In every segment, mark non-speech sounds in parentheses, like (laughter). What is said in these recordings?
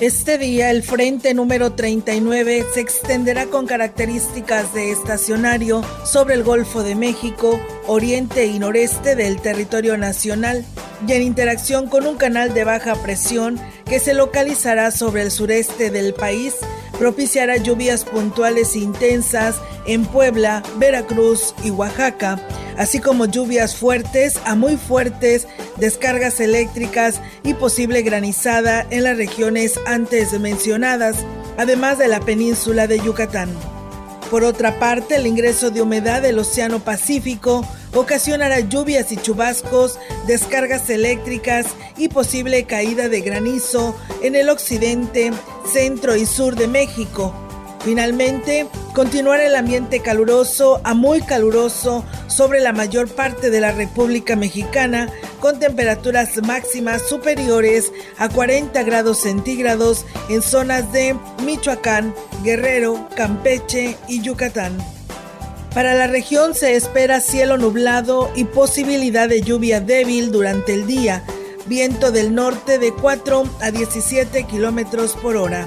Este día el frente número 39 se extenderá con características de estacionario sobre el Golfo de México, oriente y noreste del territorio nacional y en interacción con un canal de baja presión que se localizará sobre el sureste del país, propiciará lluvias puntuales intensas en Puebla, Veracruz y Oaxaca así como lluvias fuertes a muy fuertes, descargas eléctricas y posible granizada en las regiones antes mencionadas, además de la península de Yucatán. Por otra parte, el ingreso de humedad del Océano Pacífico ocasionará lluvias y chubascos, descargas eléctricas y posible caída de granizo en el occidente, centro y sur de México, Finalmente, continuar el ambiente caluroso a muy caluroso sobre la mayor parte de la República Mexicana con temperaturas máximas superiores a 40 grados centígrados en zonas de Michoacán, Guerrero, Campeche y Yucatán. Para la región se espera cielo nublado y posibilidad de lluvia débil durante el día, viento del norte de 4 a 17 kilómetros por hora.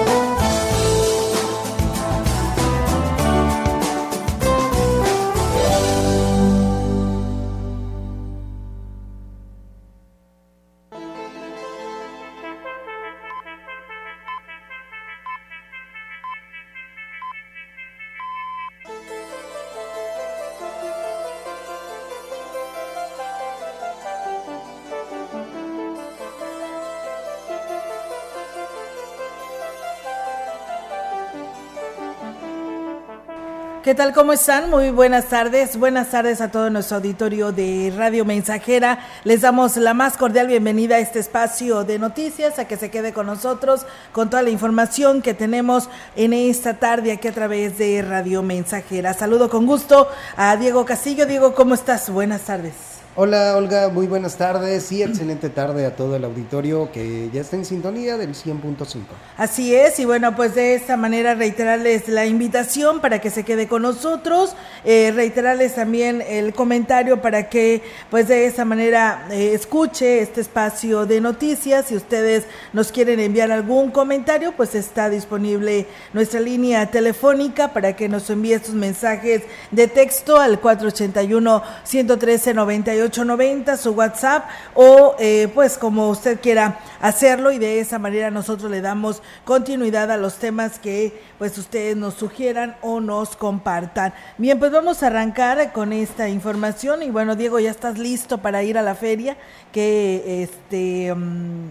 ¿Qué tal? ¿Cómo están? Muy buenas tardes. Buenas tardes a todo nuestro auditorio de Radio Mensajera. Les damos la más cordial bienvenida a este espacio de noticias, a que se quede con nosotros con toda la información que tenemos en esta tarde aquí a través de Radio Mensajera. Saludo con gusto a Diego Castillo. Diego, ¿cómo estás? Buenas tardes. Hola Olga, muy buenas tardes y excelente tarde a todo el auditorio que ya está en sintonía del 100.5. Así es, y bueno, pues de esta manera reiterarles la invitación para que se quede con nosotros, eh, reiterarles también el comentario para que pues de esta manera eh, escuche este espacio de noticias. Si ustedes nos quieren enviar algún comentario, pues está disponible nuestra línea telefónica para que nos envíe sus mensajes de texto al 481 113 98 890 su WhatsApp, o eh, pues como usted quiera hacerlo y de esa manera nosotros le damos continuidad a los temas que pues ustedes nos sugieran o nos compartan. Bien, pues vamos a arrancar con esta información y bueno, Diego, ya estás listo para ir a la feria que este mm,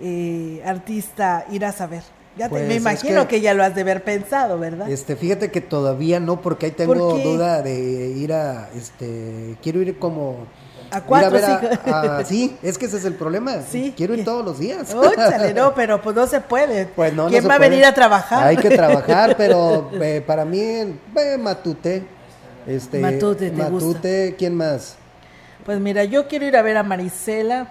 eh, artista irás a ver. Ya te, me pues, imagino que, ya lo has de haber pensado, ¿verdad? Este, fíjate que todavía no, porque ahí tengo duda de ir a, este, quiero ir como a cuatro, sí. es que ese es el problema. Sí. Quiero ir todos los días. Óchale, no, (laughs) pero pues no se puede. Pues no, ¿Quién va a venir a trabajar? Hay que trabajar, (laughs) pero eh, para mí, eh, Matute. Este, Matute, ¿te Matute, ¿quién más? Pues mira, yo quiero ir a ver a Marisela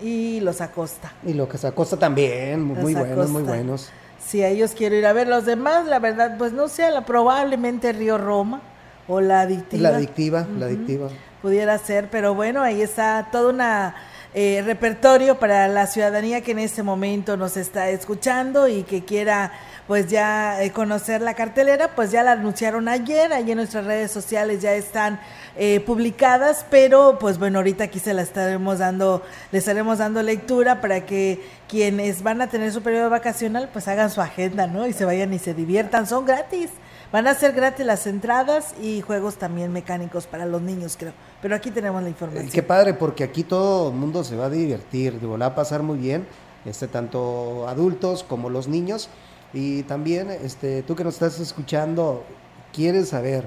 y los Acosta. Y los Acosta también, muy buenos, muy buenos. Sí, a ellos quiero ir a ver. Los demás, la verdad, pues no sé, la, probablemente Río Roma o la adictiva. La adictiva, la adictiva pudiera ser, pero bueno, ahí está toda una eh, repertorio para la ciudadanía que en este momento nos está escuchando y que quiera pues ya eh, conocer la cartelera, pues ya la anunciaron ayer, ahí en nuestras redes sociales ya están eh, publicadas, pero pues bueno, ahorita aquí se la estaremos dando, le estaremos dando lectura para que quienes van a tener su periodo vacacional pues hagan su agenda, ¿no? Y se vayan y se diviertan, son gratis. Van a ser gratis las entradas y juegos también mecánicos para los niños, creo. Pero aquí tenemos la información. Qué padre, porque aquí todo el mundo se va a divertir, digo, va a pasar muy bien, este, tanto adultos como los niños. Y también, este, tú que nos estás escuchando, quieres saber,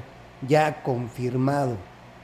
ya confirmado,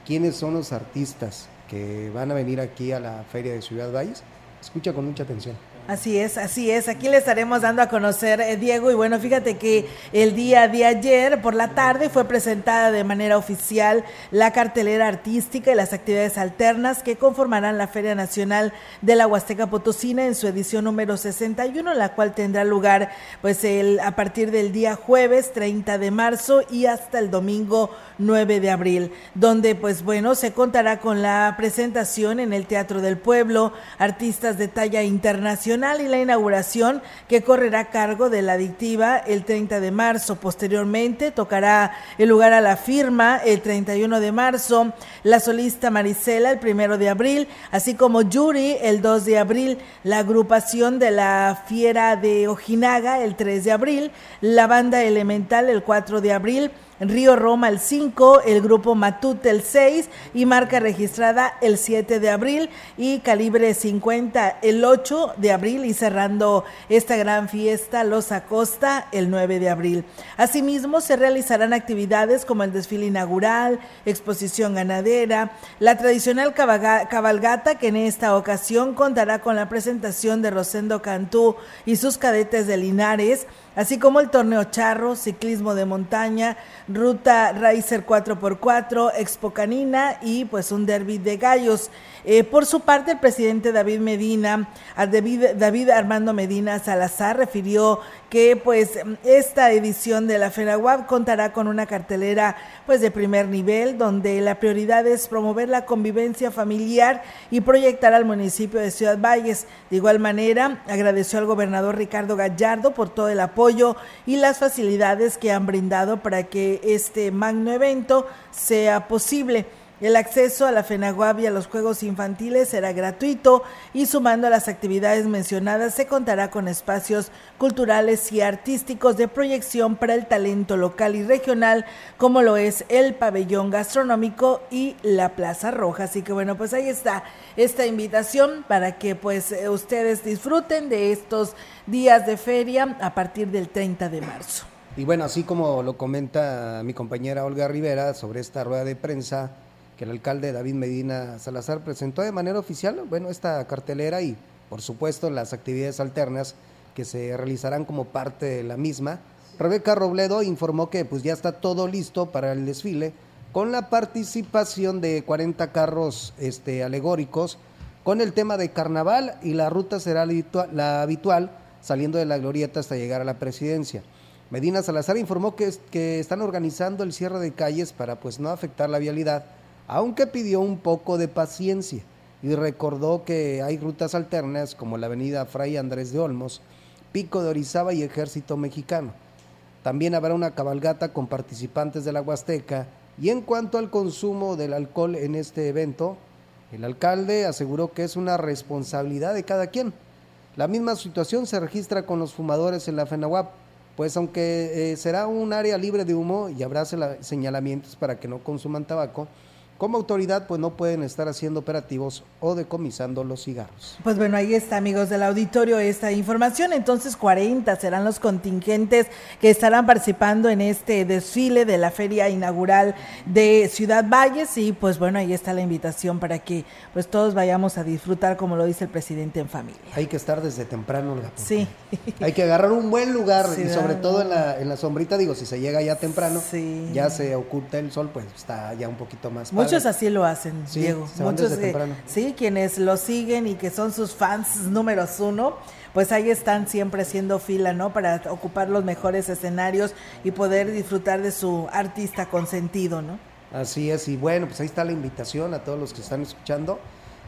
quiénes son los artistas que van a venir aquí a la Feria de Ciudad Valles, escucha con mucha atención. Así es, así es. Aquí le estaremos dando a conocer, eh, Diego. Y bueno, fíjate que el día de ayer por la tarde fue presentada de manera oficial la cartelera artística y las actividades alternas que conformarán la Feria Nacional de la Huasteca Potosina en su edición número 61, la cual tendrá lugar pues el, a partir del día jueves 30 de marzo y hasta el domingo 9 de abril, donde pues bueno, se contará con la presentación en el Teatro del Pueblo, artistas de talla internacional y la inauguración que correrá a cargo de la adictiva el 30 de marzo. Posteriormente tocará el lugar a la firma el 31 de marzo, la solista Marisela el 1 de abril, así como Yuri el 2 de abril, la agrupación de la Fiera de Ojinaga el 3 de abril, la banda Elemental el 4 de abril, Río Roma el 5, el grupo Matute el 6 y marca registrada el 7 de abril y calibre 50 el 8 de abril y cerrando esta gran fiesta Los Acosta el 9 de abril. Asimismo se realizarán actividades como el desfile inaugural, exposición ganadera, la tradicional cabalgata que en esta ocasión contará con la presentación de Rosendo Cantú y sus cadetes de Linares, así como el torneo charro, ciclismo de montaña, ruta Racer 4x4, Expo Canina y pues un derby de gallos. Eh, por su parte, el presidente David Medina, David, Armando Medina Salazar, refirió que pues esta edición de la FENAWAP contará con una cartelera pues de primer nivel, donde la prioridad es promover la convivencia familiar y proyectar al municipio de Ciudad Valles. De igual manera, agradeció al gobernador Ricardo Gallardo por todo el apoyo y las facilidades que han brindado para que este magno evento sea posible. El acceso a la FENAGUAB y a los juegos infantiles será gratuito y sumando a las actividades mencionadas se contará con espacios culturales y artísticos de proyección para el talento local y regional como lo es el pabellón gastronómico y la Plaza Roja. Así que bueno, pues ahí está esta invitación para que pues eh, ustedes disfruten de estos días de feria a partir del 30 de marzo. Y bueno, así como lo comenta mi compañera Olga Rivera sobre esta rueda de prensa, el alcalde David Medina Salazar presentó de manera oficial, bueno, esta cartelera y por supuesto las actividades alternas que se realizarán como parte de la misma. Rebeca Robledo informó que pues ya está todo listo para el desfile con la participación de 40 carros este, alegóricos con el tema de carnaval y la ruta será la habitual saliendo de la glorieta hasta llegar a la presidencia. Medina Salazar informó que, que están organizando el cierre de calles para pues no afectar la vialidad aunque pidió un poco de paciencia y recordó que hay rutas alternas como la avenida Fray Andrés de Olmos, Pico de Orizaba y Ejército Mexicano. También habrá una cabalgata con participantes de la Huasteca y en cuanto al consumo del alcohol en este evento, el alcalde aseguró que es una responsabilidad de cada quien. La misma situación se registra con los fumadores en la FENAWAP, pues aunque eh, será un área libre de humo y habrá señalamientos para que no consuman tabaco, como autoridad pues no pueden estar haciendo operativos o decomisando los cigarros. Pues bueno, ahí está amigos del auditorio esta información. Entonces 40 serán los contingentes que estarán participando en este desfile de la feria inaugural de Ciudad Valles y pues bueno, ahí está la invitación para que pues todos vayamos a disfrutar como lo dice el presidente en familia. Hay que estar desde temprano, Sí. Hay que agarrar un buen lugar y sobre todo en la, en la sombrita, digo, si se llega ya temprano, ya se oculta el sol, pues está ya un poquito más Muchos así lo hacen, Diego. Muchos sí, quienes lo siguen y que son sus fans números uno, pues ahí están siempre haciendo fila, ¿no? Para ocupar los mejores escenarios y poder disfrutar de su artista consentido, ¿no? Así es, y bueno, pues ahí está la invitación a todos los que están escuchando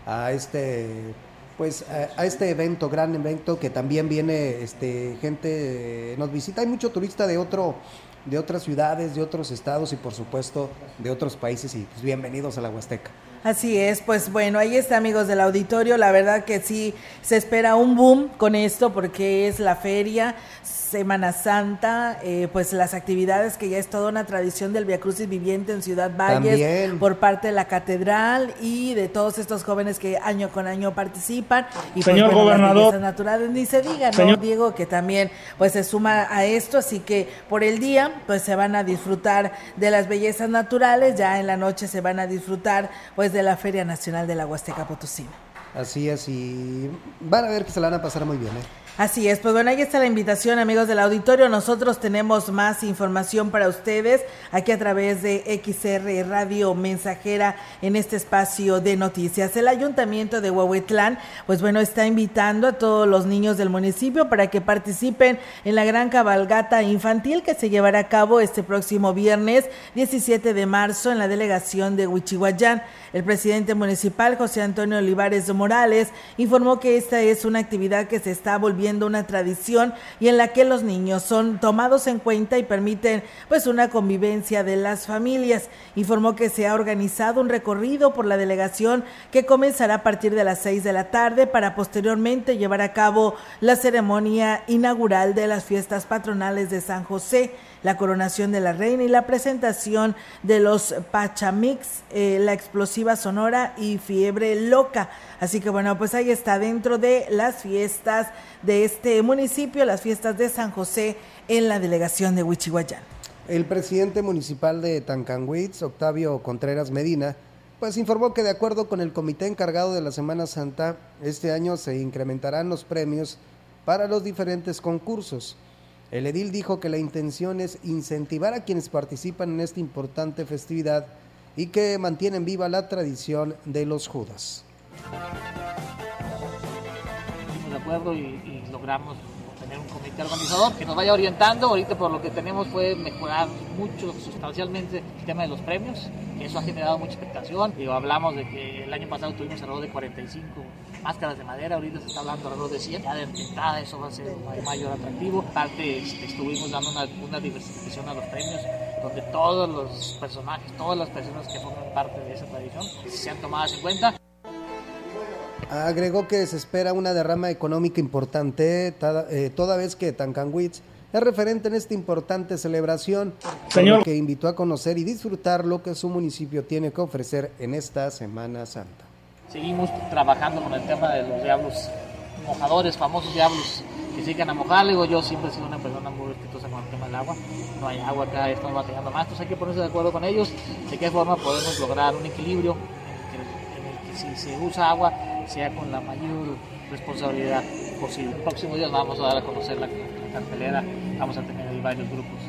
a este pues a, este evento, gran evento que también viene este gente nos visita, hay mucho turista de otro de otras ciudades, de otros estados y por supuesto de otros países y pues bienvenidos a la Huasteca. Así es, pues bueno, ahí está amigos del auditorio, la verdad que sí se espera un boom con esto porque es la feria, Semana Santa, eh, pues las actividades que ya es toda una tradición del Via Crucis viviente en Ciudad Valles por parte de la catedral y de todos estos jóvenes que año con año participan. Y pues, Señor gobernador. Las naturales ni se diga, ¿no? Diego, que también pues se suma a esto, así que por el día pues se van a disfrutar de las bellezas naturales, ya en la noche se van a disfrutar pues de la Feria Nacional de la Huasteca Potosina. Así es, y van a ver que se la van a pasar muy bien, ¿eh? Así es, pues bueno, ahí está la invitación, amigos del auditorio. Nosotros tenemos más información para ustedes aquí a través de XR Radio Mensajera en este espacio de noticias. El Ayuntamiento de Huehuetlán, pues bueno, está invitando a todos los niños del municipio para que participen en la gran cabalgata infantil que se llevará a cabo este próximo viernes 17 de marzo en la delegación de Huichihuayán. El presidente municipal, José Antonio Olivares Morales, informó que esta es una actividad que se está volviendo una tradición y en la que los niños son tomados en cuenta y permiten pues una convivencia de las familias. Informó que se ha organizado un recorrido por la delegación que comenzará a partir de las seis de la tarde para posteriormente llevar a cabo la ceremonia inaugural de las fiestas patronales de San José la coronación de la reina y la presentación de los Pachamix, eh, la explosiva sonora y fiebre loca. Así que bueno, pues ahí está dentro de las fiestas de este municipio, las fiestas de San José en la delegación de Huichihuayán. El presidente municipal de Tancanwitz, Octavio Contreras Medina, pues informó que de acuerdo con el comité encargado de la Semana Santa, este año se incrementarán los premios para los diferentes concursos. El edil dijo que la intención es incentivar a quienes participan en esta importante festividad y que mantienen viva la tradición de los Judas. de acuerdo y logramos tener un comité organizador que nos vaya orientando. Ahorita por lo que tenemos fue mejorar mucho, sustancialmente, el tema de los premios, que eso ha generado mucha expectación. Digo, hablamos de que el año pasado tuvimos alrededor de 45 máscaras de madera, ahorita se está hablando alrededor de 100. Ya de entrada eso va a ser un mayor atractivo. Aparte, este, estuvimos dando una, una diversificación a los premios, donde todos los personajes, todas las personas que forman parte de esa tradición sean tomadas en cuenta. Agregó que se espera una derrama económica importante eh, toda, vez que Tancanwitz es referente en esta importante celebración, Señor. que invitó a conocer y disfrutar lo que su municipio tiene que ofrecer en esta Semana Santa. Seguimos trabajando con el tema de los diablos mojadores, famosos diablos que se a mojar. Digo, yo siempre he sido una persona muy respetuosa con el tema del agua. No hay agua acá, estamos batallando más, entonces hay que ponerse de acuerdo con ellos de qué forma podemos lograr un equilibrio en el que si se usa agua sea con la mayor responsabilidad posible. El próximo día vamos a dar a conocer la, cartelera, vamos a tener ahí varios grupos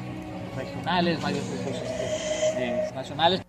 regionales, varios grupos este, nacionales.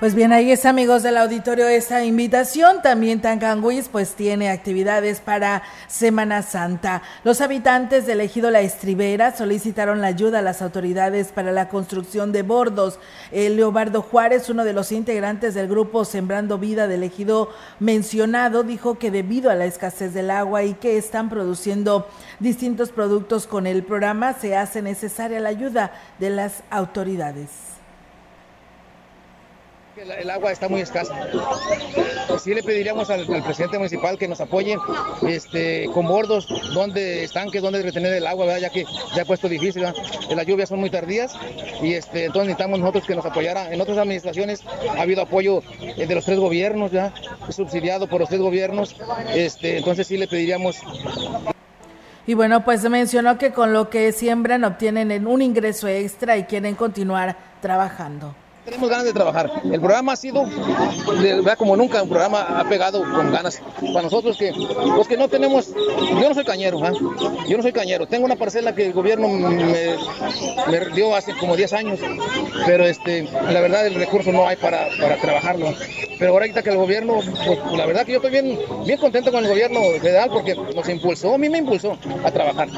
Pues bien, ahí es amigos del auditorio esa invitación. También Tancanguis pues tiene actividades para Semana Santa. Los habitantes del ejido La Estribera solicitaron la ayuda a las autoridades para la construcción de bordos. Leobardo Juárez, uno de los integrantes del grupo Sembrando Vida del ejido mencionado, dijo que debido a la escasez del agua y que están produciendo distintos productos con el programa, se hace necesaria la ayuda de las autoridades. El, agua está muy escasa. Sí le pediríamos al, presidente municipal que nos apoye este, con bordos, donde estanques, donde retener el agua, ya que ya ha puesto difícil. Las lluvias son muy tardías y este, entonces necesitamos nosotros que nos apoyara. En otras administraciones ha habido apoyo eh, de los tres gobiernos, ya subsidiado por los tres gobiernos. Este, entonces sí le pediríamos y bueno, pues mencionó que con lo que siembran obtienen un ingreso extra y quieren continuar trabajando tenemos ganas de trabajar. El programa ha sido, de como nunca, un programa ha pegado con ganas. Para nosotros que, los que no tenemos, yo no soy cañero, ¿eh? yo no soy cañero. Tengo una parcela que el gobierno me, dio hace como 10 años, pero este, la verdad el recurso no hay para, para trabajarlo. Pero ahorita que el gobierno, pues, la verdad que yo estoy bien, bien contento con el gobierno federal porque nos impulsó, a mí me impulsó a trabajar.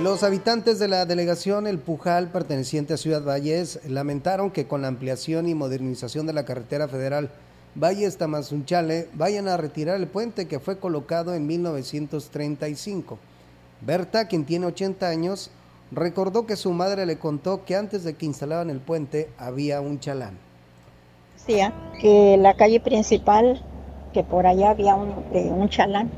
Los habitantes de la delegación El Pujal, perteneciente a Ciudad Valles, lamentaron que con la ampliación y modernización de la carretera federal Valles Tamazunchale vayan a retirar el puente que fue colocado en 1935. Berta, quien tiene 80 años, recordó que su madre le contó que antes de que instalaran el puente había un chalán. Decía que la calle principal, que por allá había un chalán,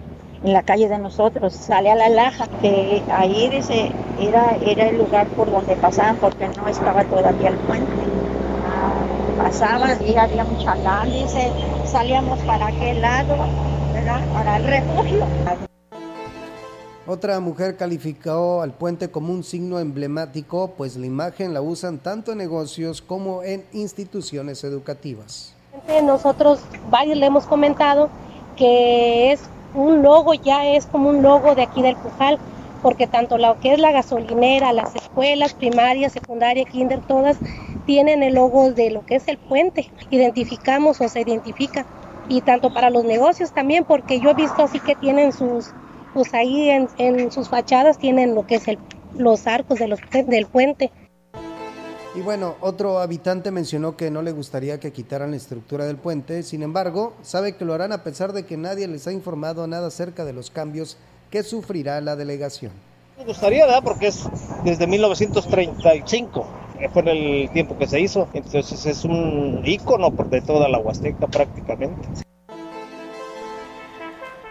en la calle de nosotros, sale a la laja, que ahí dice, era, era el lugar por donde pasaban porque no estaba todavía el puente. Pasaban y había un chalán, dice, salíamos para aquel lado, ¿verdad? Para el refugio. Otra mujer calificó al puente como un signo emblemático, pues la imagen la usan tanto en negocios como en instituciones educativas. Nosotros varios le hemos comentado que es un logo, ya es como un logo de aquí del Pujal, porque tanto lo que es la gasolinera, las escuelas primarias, secundaria, kinder, todas tienen el logo de lo que es el puente. Identificamos o se identifica. Y tanto para los negocios también, porque yo he visto así que tienen sus pues ahí en, sus fachadas tienen lo que es el, los arcos de los, del puente. Y bueno, otro habitante mencionó que no le gustaría que quitaran la estructura del puente, sin embargo, sabe que lo harán a pesar de que nadie les ha informado nada acerca de los cambios que sufrirá la delegación. Me gustaría, ¿verdad? Porque es desde 1935, fue en el tiempo que se hizo, entonces es un ícono de toda la Huasteca prácticamente.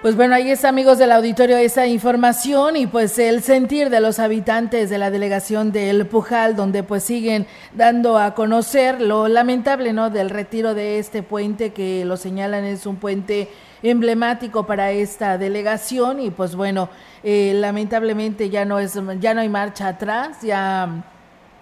Pues bueno, ahí está, amigos del auditorio, esa información y pues el sentir de los habitantes de la delegación del Pujal, donde pues siguen dando a conocer lo lamentable, ¿no? Del retiro de este puente que lo señalan es un puente emblemático para esta delegación y pues bueno, eh, lamentablemente ya no es, ya no hay marcha atrás, ya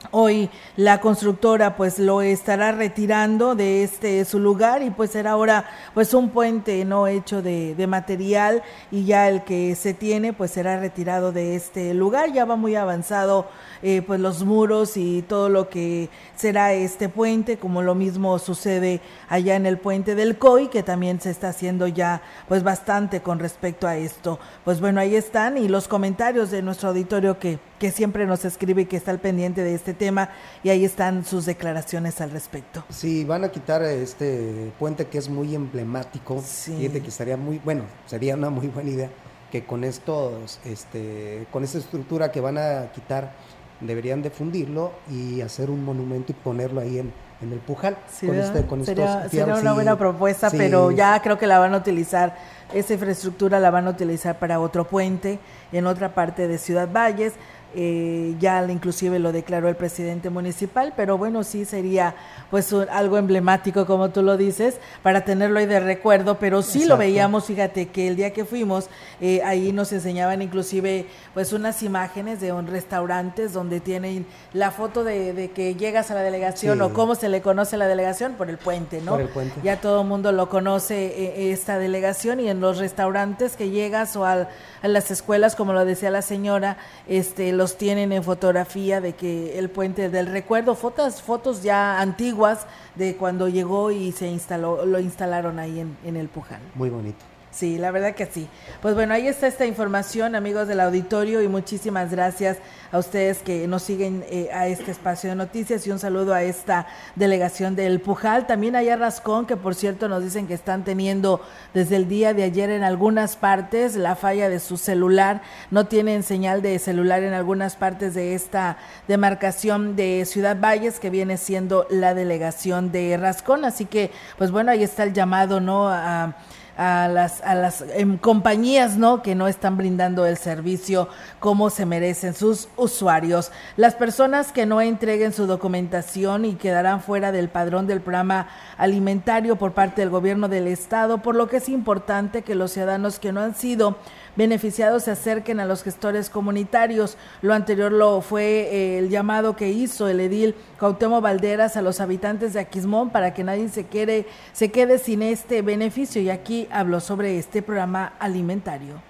Hoy la constructora pues lo estará retirando de este su lugar y pues será ahora pues un puente no hecho de, de, material y ya el que se tiene pues será retirado de este lugar. Ya va muy avanzado eh, pues los muros y todo lo que será este puente, como lo mismo sucede allá en el puente del COI, que también se está haciendo ya pues bastante con respecto a esto. Pues bueno, ahí están y los comentarios de nuestro auditorio que, que siempre nos escribe y que está al pendiente de este tema y ahí están sus declaraciones al respecto. Sí, van a quitar este puente que es muy emblemático, sí. que estaría muy, bueno, sería una muy buena idea que con estos, este, con esta estructura que van a quitar deberían de fundirlo y hacer un monumento y ponerlo ahí en, en el Pujal. con este, con sería, sería una buena propuesta, pero ya creo que la van a utilizar, esa infraestructura la van a utilizar para otro puente en otra parte de Ciudad Valles eh, ya inclusive lo declaró el presidente municipal, pero bueno, sí sería pues algo emblemático como tú lo dices, para tenerlo ahí de recuerdo, pero sí lo veíamos, fíjate que el día que fuimos, eh, ahí nos enseñaban inclusive pues unas imágenes de un restaurantes donde tienen la foto de, que llegas a la delegación o cómo se le conoce la delegación por el puente, ¿no? Por el puente. Ya todo el mundo lo conoce eh, esta delegación y en los restaurantes que llegas o a las escuelas, como lo decía la señora, este los tienen en fotografía de que el puente del recuerdo, fotos, fotos ya antiguas de cuando llegó y se instaló, lo instalaron ahí en, en el Puján. Muy bonito. Sí, la verdad que sí. Pues bueno, ahí está esta información, amigos del auditorio, y muchísimas gracias a ustedes que nos siguen eh, a este espacio de noticias y un saludo a esta delegación del Pujal. También allá Rascón, que por cierto nos dicen que están teniendo desde el día de ayer en algunas partes la falla de su celular. No tienen señal de celular en algunas partes de esta demarcación de Ciudad Valles, que viene siendo la delegación de Rascón. Así que, pues bueno, ahí está el llamado, ¿no? A, a las, a las em, compañías ¿no? que no están brindando el servicio como se merecen sus usuarios. Las personas que no entreguen su documentación y quedarán fuera del padrón del programa alimentario por parte del gobierno del estado, por lo que es importante que los ciudadanos que no han sido beneficiados se acerquen a los gestores comunitarios. Lo anterior lo fue eh, el llamado que hizo el edil Cautemo Valderas a los habitantes de Aquismón para que nadie se quede, se quede sin este beneficio y aquí habló sobre este programa alimentario.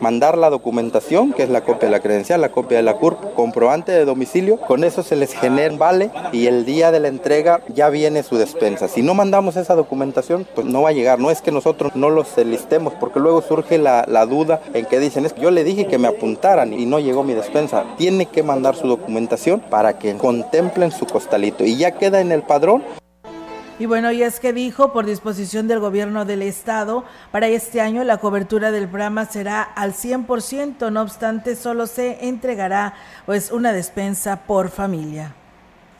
Mandar la documentación, que es la copia de la credencial, la copia de la CURP, comprobante de domicilio, con eso se les genera vale y el día de la entrega ya viene su despensa. Si no mandamos esa documentación, pues no va a llegar. No es que nosotros no los listemos, porque luego surge la, la duda en que dicen, es que yo le dije que me apuntaran y no llegó mi despensa. Tiene que mandar su documentación para que contemplen su costalito y ya queda en el padrón Y bueno, y es que dijo, por disposición del gobierno del estado, para este año la cobertura del programa será al 100%, no obstante, solo se entregará pues una despensa por familia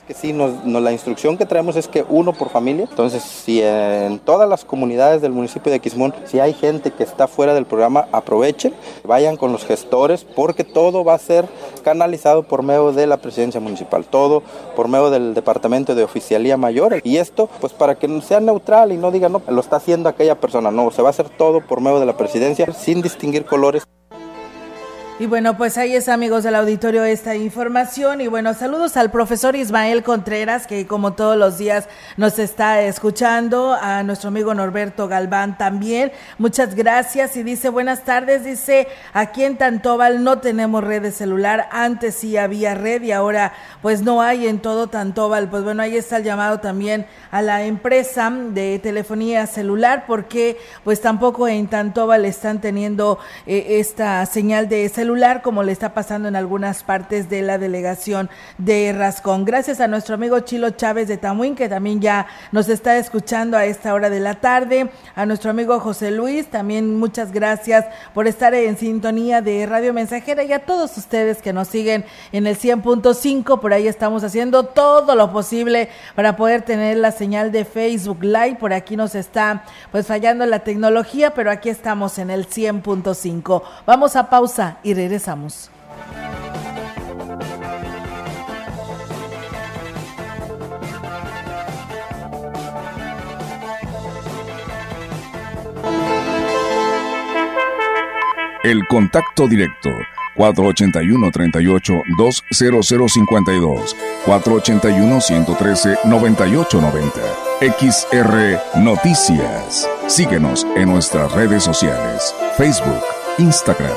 que sí, la instrucción que traemos es que uno por familia. Entonces, si en todas las comunidades del municipio de Quismón, si hay gente que está fuera del programa, aprovechen, vayan con los gestores, porque todo va a ser canalizado por medio de la presidencia municipal, todo por medio del departamento de oficialía mayor. Y esto, pues para que sea neutral y no diga, no, lo está haciendo aquella persona, no, se va a hacer todo por medio de la presidencia sin distinguir colores. Y bueno, pues ahí es amigos del auditorio esta información. Y bueno, saludos al profesor Ismael Contreras que como todos los días nos está escuchando, a nuestro amigo Norberto Galván también, muchas gracias. Y dice buenas tardes, dice aquí en Tantóbal no tenemos red de celular, antes sí había red y ahora pues no hay en todo Tantóbal, pues bueno, ahí está el llamado también a la empresa de telefonía celular porque pues tampoco en Tantóbal están teniendo eh, esta señal de celular como le está pasando en algunas partes de la delegación de Rascón. Gracias a nuestro amigo Chilo Chávez de Tamuín, que también ya nos está escuchando a esta hora de la tarde. A nuestro amigo José Luis, también muchas gracias por estar en sintonía de Radio Mensajera y a todos ustedes que nos siguen en el 100.5. Por ahí estamos haciendo todo lo posible para poder tener la señal de Facebook Live. Por aquí nos está pues fallando la tecnología, pero aquí estamos en el 100.5. Vamos a pausa y regresamos. El contacto directo 481 38 20052 481 113 9890 XR Noticias. Síguenos en nuestras redes sociales, Facebook, Instagram,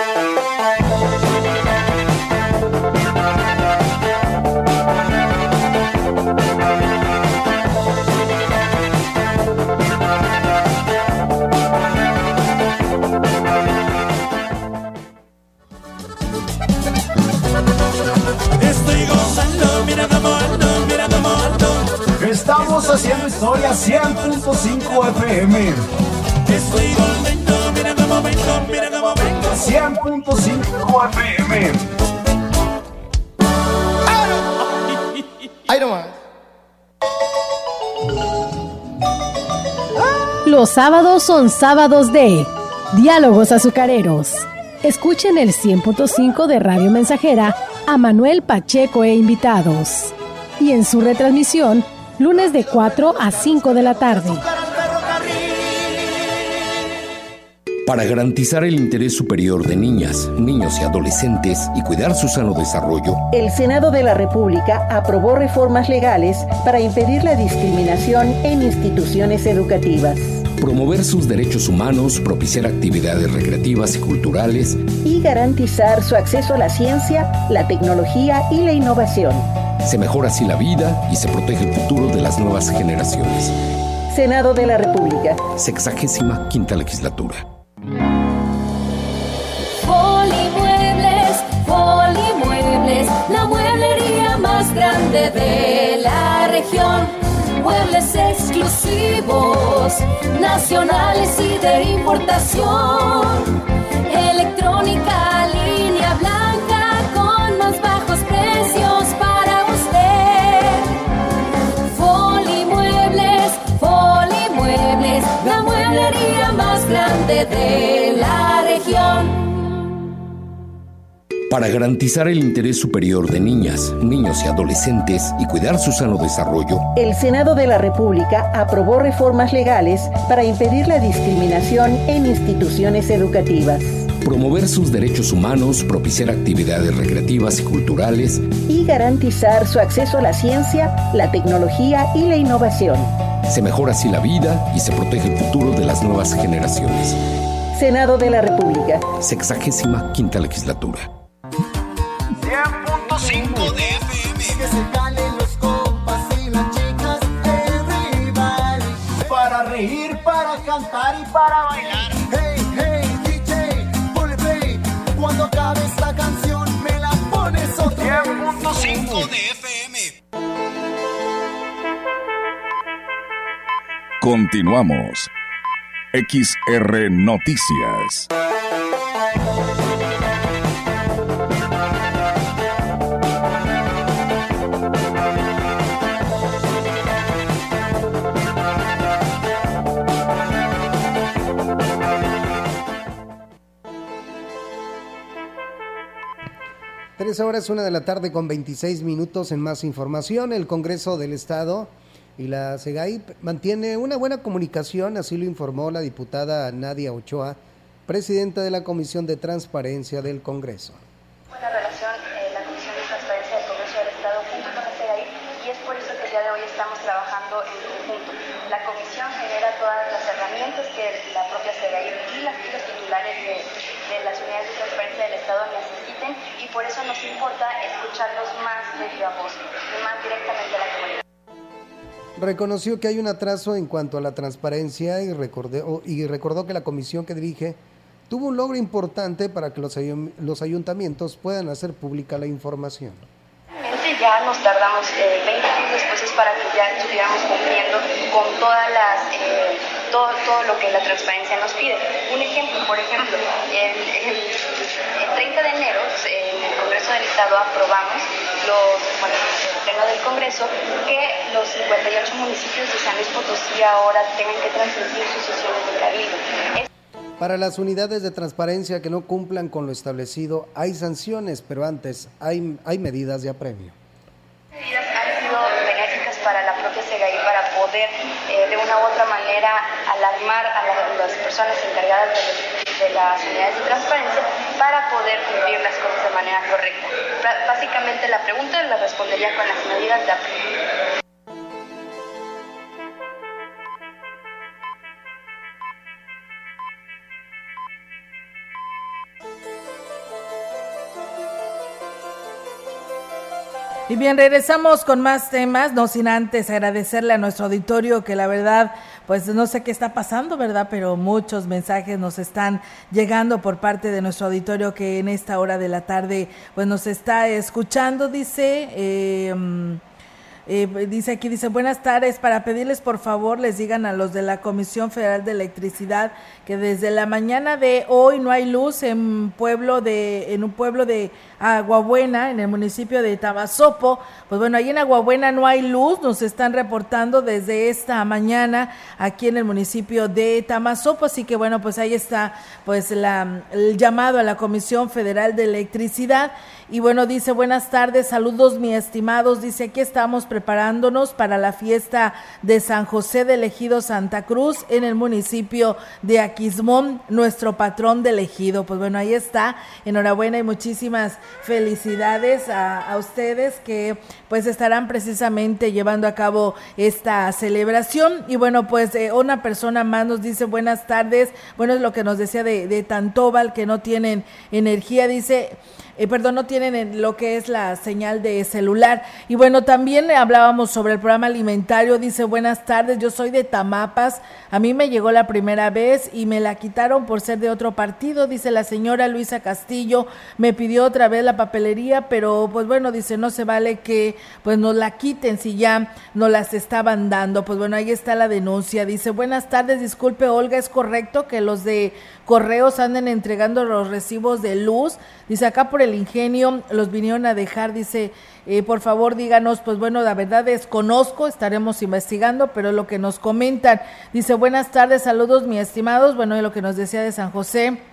haciendo historia 100.5 FM. Estoy volviendo, mira cómo vengo, mira cómo vengo. 100.5 FM. Ahí nomás. Los sábados son sábados de Diálogos Azucareros. Escuchen el 100.5 de Radio Mensajera a Manuel Pacheco e invitados. Y en su retransmisión, lunes de 4 a 5 de la tarde. Para garantizar el interés superior de niñas, niños y adolescentes y cuidar su sano desarrollo, el Senado de la República aprobó reformas legales para impedir la discriminación en instituciones educativas promover sus derechos humanos, propiciar actividades recreativas y culturales y garantizar su acceso a la ciencia, la tecnología y la innovación. Se mejora así la vida y se protege el futuro de las nuevas generaciones. Senado de la República. Sexagésima quinta legislatura. Polimuebles, Polimuebles, la mueblería más grande de la región. Muebles exclusivos, nacionales y de importación. Electrónica, línea blanca con más bajos precios de la región. Para garantizar el interés superior de niñas, niños y adolescentes y cuidar su sano desarrollo, el Senado de la República aprobó reformas legales para impedir la discriminación en instituciones educativas promover sus derechos humanos, propiciar actividades recreativas y culturales y garantizar su acceso a la ciencia, la tecnología y la innovación. Se mejora así la vida y se protege el futuro de las nuevas generaciones. Senado de la República. Sexagésima quinta legislatura. 100.5 de FM. Que se calen los compas y las chicas, everybody. Para reír, para cantar y para bailar. Hey, hey, DJ, ponle play. Cuando acabe esta canción, me la pone Continuamos. XR Noticias. Tres horas, una de la tarde con 26 minutos en más información. El Congreso del Estado y la SEGAI mantiene una buena comunicación, así lo informó la diputada Nadia Ochoa, presidenta de la Comisión de Transparencia del Congreso. Buena relación eh, la Comisión de Transparencia del Congreso del Estado junto con la SEGAI y es por eso que el día de hoy estamos trabajando en conjunto. La comisión genera todas las herramientas que la propia SEGAI y las, los titulares de, de las unidades de transparencia del Estado necesiten y por eso nos importa escucharlos más de viva voz y más directamente a la comunidad. Reconoció que hay un atraso en cuanto a la transparencia y recordó, y recordó que la comisión que dirige tuvo un logro importante para que los, ayun- los ayuntamientos puedan hacer pública la información. Ya nos tardamos eh, 20 años después es para que ya estuviéramos cumpliendo con todas las eh, todo, todo lo que la transparencia nos pide. Un ejemplo, por ejemplo, el, el, el 30 de enero eh, en el Congreso del Estado aprobamos los, el pleno del Congreso que los 58 municipios de San Luis Potosí ahora tengan que transmitir sus sesiones de cabildo. Para las unidades de transparencia que no cumplan con lo establecido, hay sanciones, pero antes hay, hay medidas de apremio. medidas han sido benéficas para la propia SEGAI para poder eh, de una u otra manera alarmar a la- las personas encargadas de, de las unidades de transparencia para poder cumplir las cosas de manera correcta. Básicamente la pregunta la respondería con las medidas de apremio. Y bien, regresamos con más temas, no sin antes agradecerle a nuestro auditorio que la verdad, pues no sé qué está pasando, ¿verdad? Pero muchos mensajes nos están llegando por parte de nuestro auditorio que en esta hora de la tarde, pues nos está escuchando, dice... eh, eh, dice aquí, dice, buenas tardes, para pedirles por favor les digan a los de la Comisión Federal de Electricidad que desde la mañana de hoy no hay luz en pueblo de, en un pueblo de Aguabuena, en el municipio de Tabasopo. Pues bueno, ahí en Aguabuena no hay luz, nos están reportando desde esta mañana aquí en el municipio de Tamazopo, así que bueno, pues ahí está pues la, el llamado a la Comisión Federal de Electricidad. Y bueno, dice, buenas tardes, saludos mi estimados, dice, aquí estamos preparándonos para la fiesta de San José de Ejido Santa Cruz en el municipio de Aquismón, nuestro patrón de Ejido. Pues bueno, ahí está, enhorabuena y muchísimas felicidades a, a ustedes que pues estarán precisamente llevando a cabo esta celebración. Y bueno, pues eh, una persona más nos dice buenas tardes, bueno, es lo que nos decía de, de Tantóbal, que no tienen energía, dice eh, perdón, no tienen en lo que es la señal de celular. Y bueno, también hablábamos sobre el programa alimentario. Dice, buenas tardes, yo soy de Tamapas. A mí me llegó la primera vez y me la quitaron por ser de otro partido. Dice la señora Luisa Castillo, me pidió otra vez la papelería, pero pues bueno, dice, no se vale que pues nos la quiten si ya no las estaban dando. Pues bueno, ahí está la denuncia. Dice, buenas tardes, disculpe Olga, ¿es correcto que los de correos anden entregando los recibos de luz? Dice, acá por el ingenio los vinieron a dejar, dice, eh, por favor díganos, pues bueno, la verdad desconozco, estaremos investigando, pero lo que nos comentan, dice, buenas tardes, saludos mi estimados, bueno, y lo que nos decía de San José.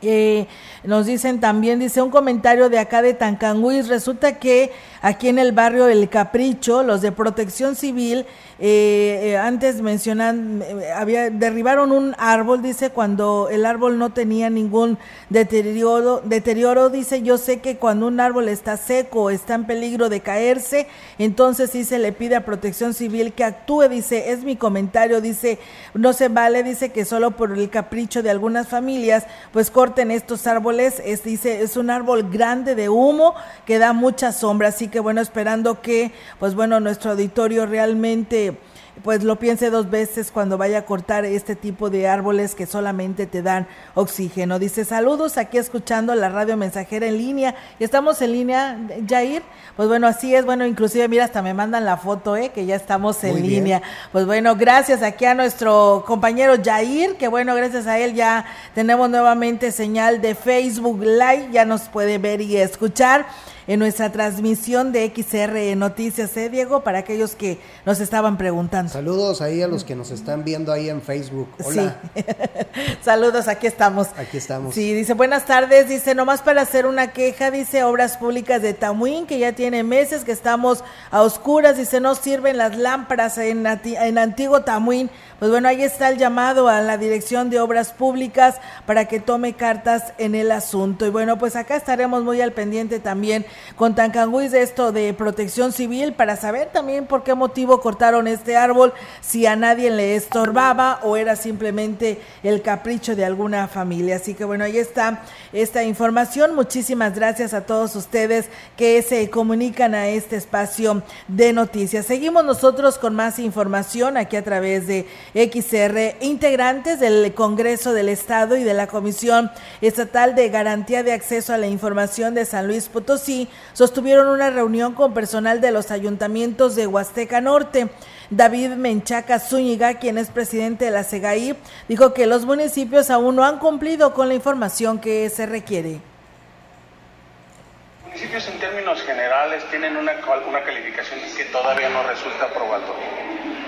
Eh, nos dicen también, dice un comentario de acá de Tancanguis, resulta que aquí en el barrio El Capricho, los de protección civil, eh, eh, antes mencionan, eh, había, derribaron un árbol, dice, cuando el árbol no tenía ningún deterioro, deterioro, dice, yo sé que cuando un árbol está seco, está en peligro de caerse, entonces sí se le pide a protección civil que actúe, dice, es mi comentario, dice, no se vale, dice que solo por el capricho de algunas familias, pues corten estos árboles. Es, dice, es un árbol grande de humo que da mucha sombra. Así que bueno, esperando que, pues bueno, nuestro auditorio realmente pues lo piense dos veces cuando vaya a cortar este tipo de árboles que solamente te dan oxígeno. Dice, saludos aquí escuchando la radio mensajera en línea. Y estamos en línea, Jair. Pues bueno, así es. Bueno, inclusive, mira, hasta me mandan la foto, ¿eh? Que ya estamos en Muy bien. línea. Pues bueno, gracias aquí a nuestro compañero Jair, que bueno, gracias a él ya tenemos nuevamente señal de Facebook Live. Ya nos puede ver y escuchar en nuestra transmisión de XR Noticias, ¿eh, Diego? Para aquellos que nos estaban preguntando. Saludos ahí a los que nos están viendo ahí en Facebook. Hola. Sí. (laughs) Saludos, aquí estamos. Aquí estamos. Sí, dice, buenas tardes, dice, nomás para hacer una queja, dice, Obras Públicas de Tamuín, que ya tiene meses que estamos a oscuras, dice, no sirven las lámparas en, en Antiguo Tamuín. Pues bueno, ahí está el llamado a la Dirección de Obras Públicas para que tome cartas en el asunto. Y bueno, pues acá estaremos muy al pendiente también con Tancanguis de esto de protección civil para saber también por qué motivo cortaron este árbol, si a nadie le estorbaba o era simplemente el capricho de alguna familia. Así que bueno, ahí está esta información. Muchísimas gracias a todos ustedes que se comunican a este espacio de noticias. Seguimos nosotros con más información aquí a través de XR. Integrantes del Congreso del Estado y de la Comisión Estatal de Garantía de Acceso a la Información de San Luis Potosí sostuvieron una reunión con personal de los ayuntamientos de Huasteca Norte. David Menchaca Zúñiga, quien es presidente de la CEGAI, dijo que los municipios aún no han cumplido con la información que se requiere. municipios en términos generales tienen una, cal- una calificación que todavía no resulta probatoria.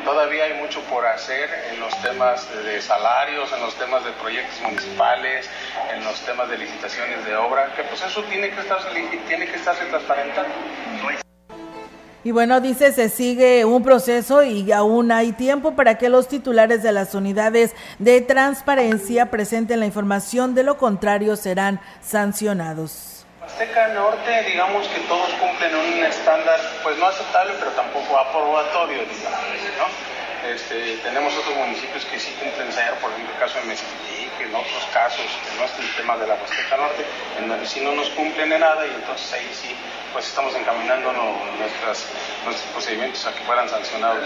Todavía hay mucho por hacer en los temas de, salarios, en los temas de proyectos municipales, en los temas de licitaciones de obra, que pues eso tiene que estarse, tiene que estarse transparentando. Y bueno, dice, se sigue un proceso y aún hay tiempo para que los titulares de las unidades de transparencia presenten la información, de lo contrario serán sancionados. Azteca Norte, digamos que todos cumplen un estándar, pues no aceptable, pero tampoco aprobatorio, digamos, ¿no? Este, tenemos otros municipios que sí cumplen cero, por ejemplo el caso de Mezquití, que en otros casos, que no es el tema de la Huasteca Norte, en donde sí no nos cumplen en nada y entonces ahí sí, pues estamos encaminando nuestros procedimientos a que fueran sancionados.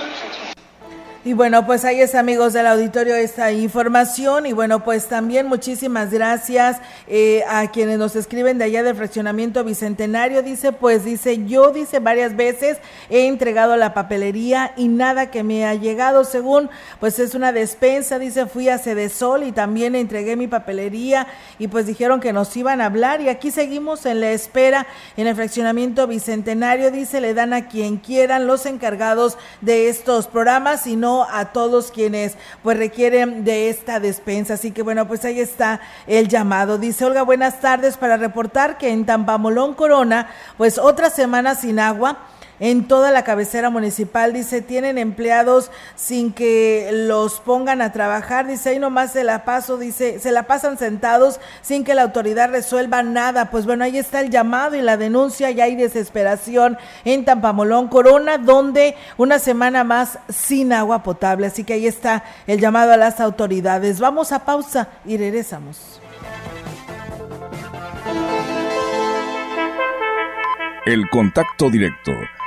Y bueno, pues ahí es amigos del auditorio esta información. Y bueno, pues también muchísimas gracias eh, a quienes nos escriben de allá del fraccionamiento Bicentenario. Dice, pues dice, yo dice varias veces he entregado la papelería y nada que me ha llegado. Según, pues es una despensa, dice, fui a Sol y también entregué mi papelería y pues dijeron que nos iban a hablar. Y aquí seguimos en la espera en el fraccionamiento Bicentenario, dice, le dan a quien quieran los encargados de estos programas y no a todos quienes pues requieren de esta despensa. Así que bueno, pues ahí está el llamado. Dice Olga, buenas tardes para reportar que en Tampamolón Corona, pues otra semana sin agua en toda la cabecera municipal. Dice, tienen empleados sin que los pongan a trabajar. Dice, ahí nomás se la paso, dice, se la pasan sentados sin que la autoridad resuelva nada. Pues bueno, ahí está el llamado y la denuncia. Ya hay desesperación en Tampamolón, Corona, donde una semana más sin agua potable. Así que ahí está el llamado a las autoridades. Vamos a pausa y regresamos. El contacto directo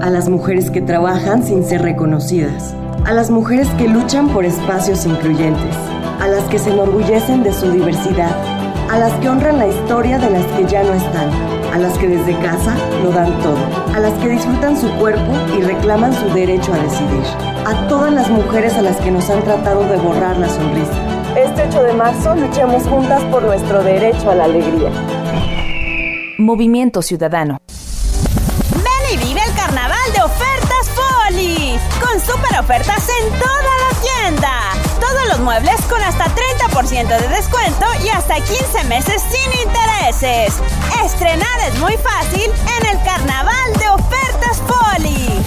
a las mujeres que trabajan sin ser reconocidas, a las mujeres que luchan por espacios incluyentes, a las que se enorgullecen de su diversidad, a las que honran la historia de las que ya no están, a las que desde casa lo dan todo, a las que disfrutan su cuerpo y reclaman su derecho a decidir, a todas las mujeres a las que nos han tratado de borrar la sonrisa. Este 8 de marzo luchemos juntas por nuestro derecho a la alegría. Movimiento Ciudadano. Ofertas Poli. Con super ofertas en toda la tienda. Todos los muebles con hasta 30% de descuento y hasta 15 meses sin intereses. Estrenar es muy fácil en el carnaval de ofertas Poli.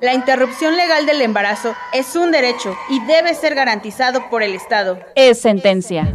La interrupción legal del embarazo es un derecho y debe ser garantizado por el Estado. Es sentencia.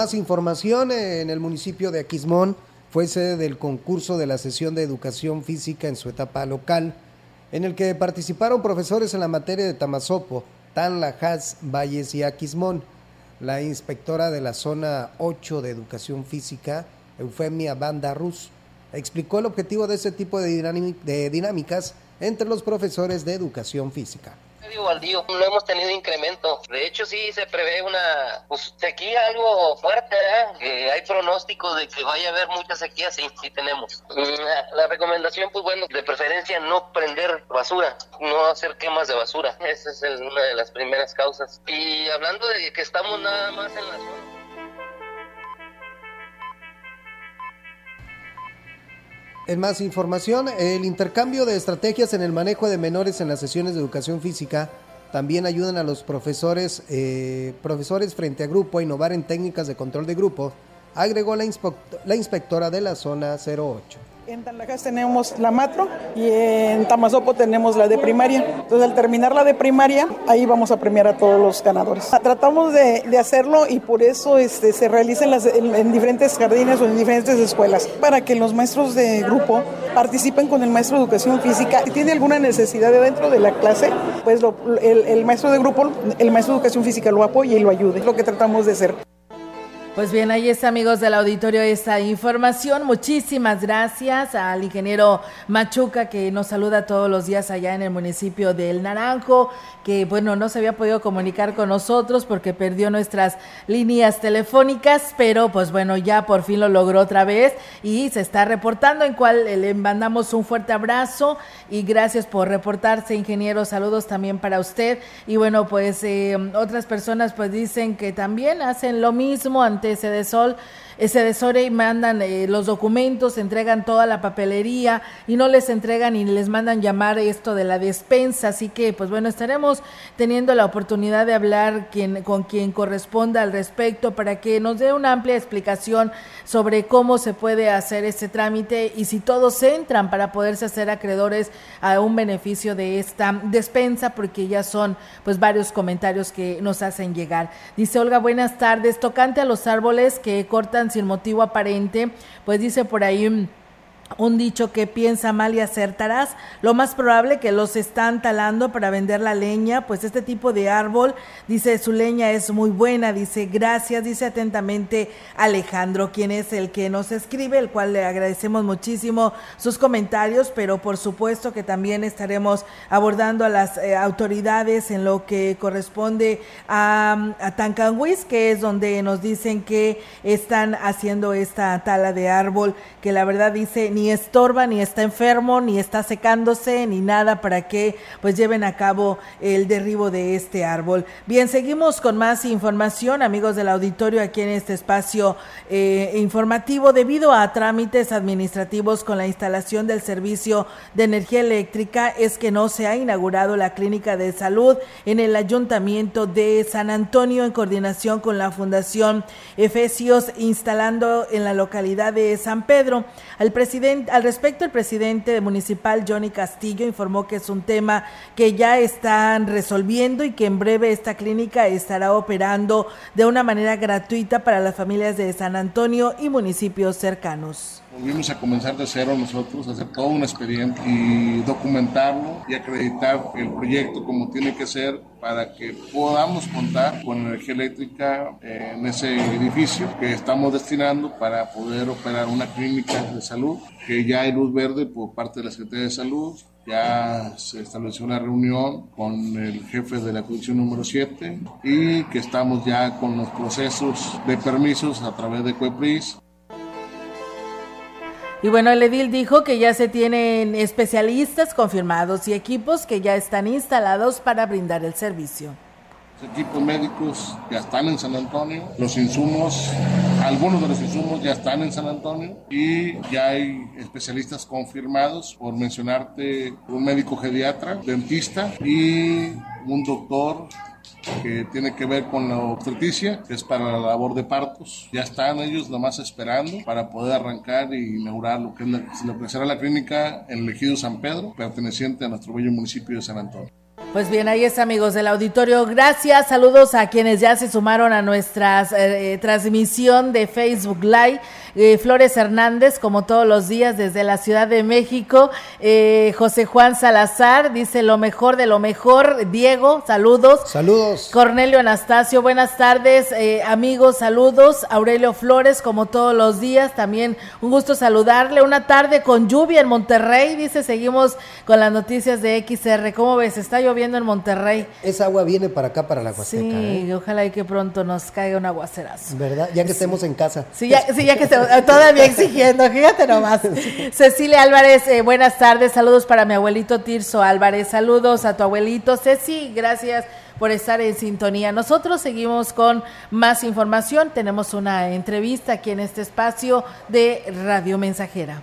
Más información, en el municipio de Aquismón fue sede del concurso de la sesión de educación física en su etapa local, en el que participaron profesores en la materia de Tamazopo, Tanla, Haas, Valles y Aquismón. La inspectora de la zona 8 de educación física, Eufemia Banda Rus, explicó el objetivo de este tipo de dinámicas entre los profesores de educación física. Medio baldío, no hemos tenido incremento. De hecho, sí se prevé una pues, sequía algo fuerte, ¿verdad? Que hay pronósticos de que vaya a haber mucha sequía, sí, sí tenemos. Mm, La, la recomendación, pues bueno, de preferencia no prender basura, no hacer quemas de basura. Esa es una de las primeras causas. Y hablando de que estamos nada más en la zona. En más información, el intercambio de estrategias en el manejo de menores en las sesiones de educación física también ayudan a los profesores, eh, profesores frente a grupo a innovar en técnicas de control de grupo, agregó la, inspectora de la zona 08. En Tanlajas tenemos la matro y en Tamazopo tenemos la de primaria. Entonces al terminar la de primaria, ahí vamos a premiar a todos los ganadores. Tratamos de, hacerlo y por eso este, se realiza en, las- en- en diferentes jardines o en diferentes escuelas, para que los maestros de grupo participen con el maestro de educación física. Si tiene alguna necesidad de dentro de la clase, pues el, el maestro de grupo, el maestro de educación física lo apoya y lo ayude. Es lo que tratamos de hacer. Pues bien, ahí está, amigos del auditorio, esta información. Muchísimas gracias al ingeniero Machuca que nos saluda todos los días allá en el municipio del Naranjo, que bueno, no se había podido comunicar con nosotros porque perdió nuestras líneas telefónicas, pero pues bueno, ya por fin lo logró otra vez y se está reportando, en cual le mandamos un fuerte abrazo y gracias por reportarse, ingeniero. Saludos también para usted. Y bueno, pues eh, otras personas pues dicen que también hacen lo mismo ante de sol se desore y mandan eh, los documentos, entregan toda la papelería y no les entregan y les mandan llamar esto de la despensa. Así que, pues bueno, estaremos teniendo la oportunidad de hablar con quien corresponda al respecto para que nos dé una amplia explicación sobre cómo se puede hacer este trámite y si todos entran para poderse hacer acreedores a un beneficio de esta despensa, porque ya son pues varios comentarios que nos hacen llegar. Dice Olga, buenas tardes, tocante a los árboles que cortan sin motivo aparente, pues dice por ahí un dicho que piensa mal y acertarás. Lo más probable que los están talando para vender la leña, pues este tipo de árbol, dice, su leña es muy buena, dice, gracias, dice atentamente Alejandro, quien es el que nos escribe, el cual le agradecemos muchísimo sus comentarios, pero por supuesto que también estaremos abordando a las eh, autoridades en lo que corresponde a, a Tancanhuis, que es donde nos dicen que están haciendo esta tala de árbol, que la verdad dice, ni estorba, ni está enfermo, ni está secándose, ni nada para que pues lleven a cabo el derribo de este árbol. Bien, seguimos con más información, amigos del auditorio, aquí en este espacio eh, informativo, debido a trámites administrativos con la instalación del servicio de energía eléctrica, es que no se ha inaugurado la clínica de salud en el ayuntamiento de San Antonio en coordinación con la Fundación Efesios, instalando en la localidad de San Pedro. Al presidente al respecto, el presidente municipal Johnny Castillo informó que es un tema que ya están resolviendo y que en breve esta clínica estará operando de una manera gratuita para las familias de San Antonio y municipios cercanos. Volvimos a comenzar de cero nosotros, hacer todo un expediente y documentarlo y acreditar el proyecto como tiene que ser para que podamos contar con energía eléctrica en ese edificio que estamos destinando para poder operar una clínica de salud, que ya hay luz verde por parte de la Secretaría de Salud, ya se estableció una reunión con el jefe de la comisión número 7 y que estamos ya con los procesos de permisos a través de CUEPRIS y bueno, el edil dijo que ya se tienen especialistas confirmados y equipos que ya están instalados para brindar el servicio. Los equipos médicos ya están en San Antonio, los insumos, algunos de los insumos ya están en San Antonio y ya hay especialistas confirmados, por mencionarte un médico geriatra, dentista y un doctor que tiene que ver con la obstetricia, que es para la labor de partos. Ya están ellos nomás esperando para poder arrancar y inaugurar lo que, es la, lo que será la clínica en el ejido San Pedro, perteneciente a nuestro bello municipio de San Antonio. Pues bien, ahí es amigos del auditorio. Gracias, saludos a quienes ya se sumaron a nuestra eh, transmisión de Facebook Live. Eh, Flores Hernández, como todos los días desde la Ciudad de México. Eh, José Juan Salazar dice lo mejor de lo mejor. Diego, saludos. Saludos. Cornelio Anastasio, buenas tardes. amigos, saludos. Aurelio Flores, como todos los días, también un gusto saludarle. Una tarde con lluvia en Monterrey, dice, seguimos con las noticias de XR. ¿Cómo ves? Está lloviendo en Monterrey. Esa agua viene para acá, para la Huasteca. Sí, ¿eh? ojalá y que pronto nos caiga un aguacerazo. ¿Verdad? Ya que estemos en casa. Sí, ya, sí, ya que estemos (laughs) (laughs) todavía exigiendo, fíjate nomás. Cecilia Álvarez, eh, buenas tardes, saludos para mi abuelito Tirso Álvarez, saludos a tu abuelito Ceci, gracias por estar en sintonía. Nosotros seguimos con más información, tenemos una entrevista aquí en este espacio de Radio Mensajera.